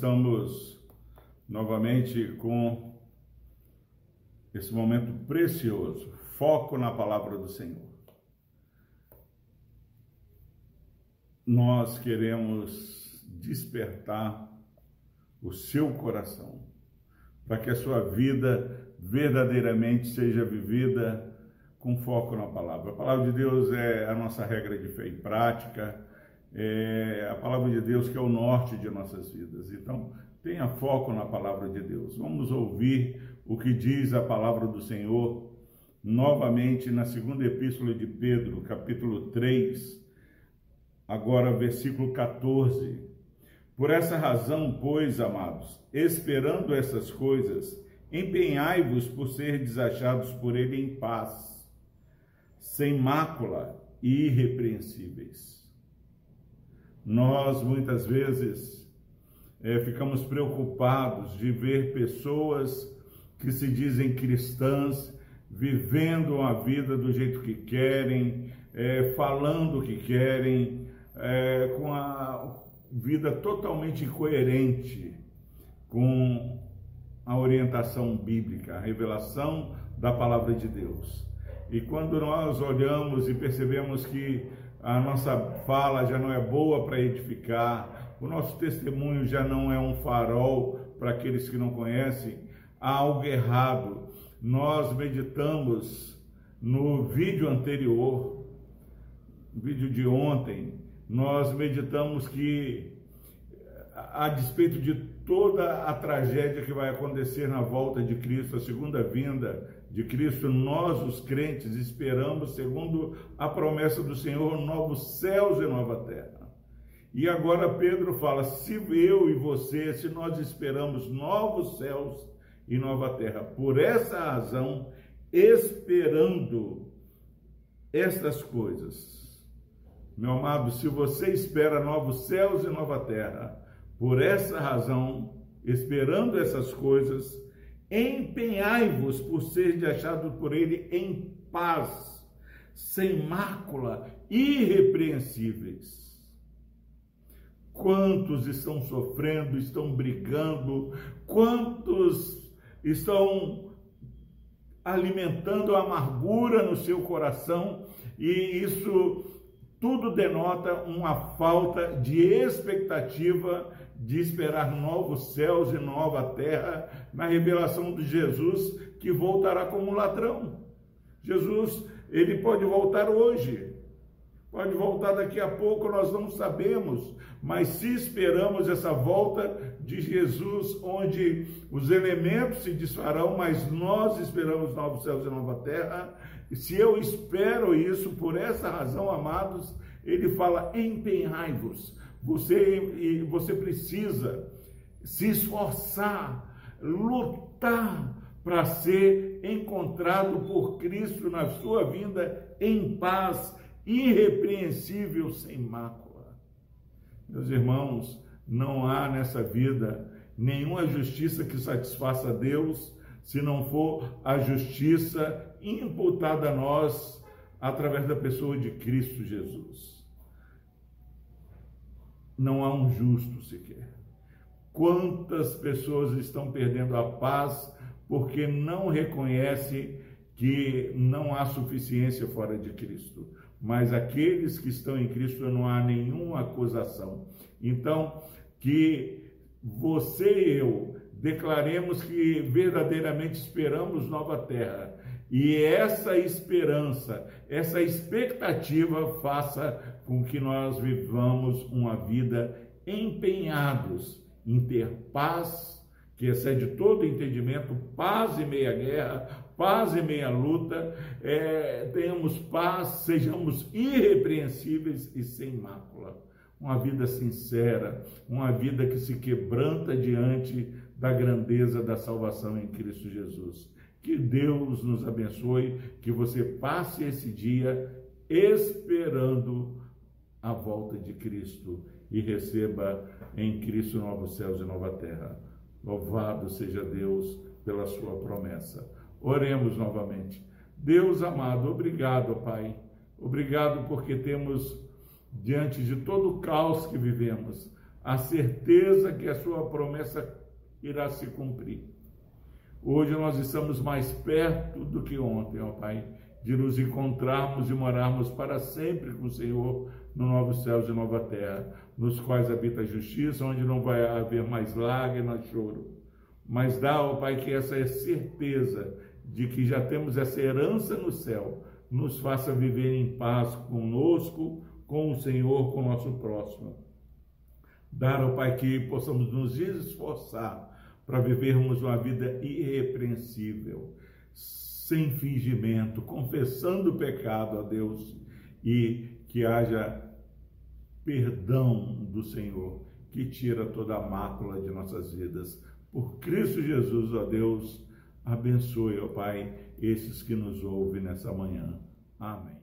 estamos novamente com esse momento precioso, foco na palavra do Senhor. Nós queremos despertar o seu coração para que a sua vida verdadeiramente seja vivida com foco na palavra. A palavra de Deus é a nossa regra de fé e prática é a palavra de Deus que é o norte de nossas vidas. Então, tenha foco na palavra de Deus. Vamos ouvir o que diz a palavra do Senhor novamente na segunda epístola de Pedro, capítulo 3, agora versículo 14. Por essa razão, pois, amados, esperando essas coisas, empenhai-vos por ser desachados por ele em paz, sem mácula e irrepreensíveis nós muitas vezes é, ficamos preocupados de ver pessoas que se dizem cristãs vivendo a vida do jeito que querem, é, falando o que querem, é, com a vida totalmente incoerente com a orientação bíblica, a revelação da palavra de Deus. E quando nós olhamos e percebemos que a nossa fala já não é boa para edificar, o nosso testemunho já não é um farol para aqueles que não conhecem, há algo errado. Nós meditamos no vídeo anterior, vídeo de ontem, nós meditamos que, a despeito de toda a tragédia que vai acontecer na volta de Cristo, a segunda vinda de Cristo, nós, os crentes, esperamos, segundo a promessa do Senhor, novos céus e nova terra. E agora Pedro fala: se eu e você, se nós esperamos novos céus e nova terra, por essa razão, esperando estas coisas, meu amado, se você espera novos céus e nova terra, por essa razão, esperando essas coisas, empenhai-vos por ser achado por ele em paz, sem mácula, irrepreensíveis. Quantos estão sofrendo, estão brigando, quantos estão alimentando amargura no seu coração, e isso tudo denota uma falta de expectativa de esperar novos céus e nova terra na revelação de Jesus que voltará como ladrão. Jesus, ele pode voltar hoje, pode voltar daqui a pouco, nós não sabemos, mas se esperamos essa volta de Jesus, onde os elementos se desfarão, mas nós esperamos novos céus e nova terra, e se eu espero isso, por essa razão, amados, ele fala: empenhai-vos você, você precisa se esforçar, lutar para ser encontrado por Cristo na sua vinda em paz, irrepreensível, sem mácula. Meus irmãos, não há nessa vida nenhuma justiça que satisfaça a Deus se não for a justiça imputada a nós através da pessoa de Cristo Jesus não há um justo sequer. Quantas pessoas estão perdendo a paz porque não reconhecem que não há suficiência fora de Cristo. Mas aqueles que estão em Cristo não há nenhuma acusação. Então, que você e eu declaremos que verdadeiramente esperamos nova terra e essa esperança, essa expectativa faça com que nós vivamos uma vida empenhados em ter paz, que excede todo entendimento, paz e meia guerra, paz e meia luta, é, tenhamos paz, sejamos irrepreensíveis e sem mácula. Uma vida sincera, uma vida que se quebranta diante da grandeza da salvação em Cristo Jesus. Que Deus nos abençoe, que você passe esse dia esperando a volta de Cristo e receba em Cristo novos céus e nova terra. Louvado seja Deus pela sua promessa. Oremos novamente. Deus amado, obrigado, Pai. Obrigado porque temos, diante de todo o caos que vivemos, a certeza que a sua promessa irá se cumprir. Hoje nós estamos mais perto do que ontem, ó Pai, de nos encontrarmos e morarmos para sempre com o Senhor no novo céus e nova terra, nos quais habita a justiça, onde não vai haver mais lágrimas, choro. Mas dá, ó Pai, que essa é certeza de que já temos essa herança no céu, nos faça viver em paz conosco, com o Senhor, com o nosso próximo. Dar, ó Pai, que possamos nos esforçar para vivermos uma vida irrepreensível, sem fingimento, confessando o pecado a Deus e que haja perdão do Senhor, que tira toda a mácula de nossas vidas. Por Cristo Jesus, ó Deus, abençoe, ó Pai, esses que nos ouvem nessa manhã. Amém.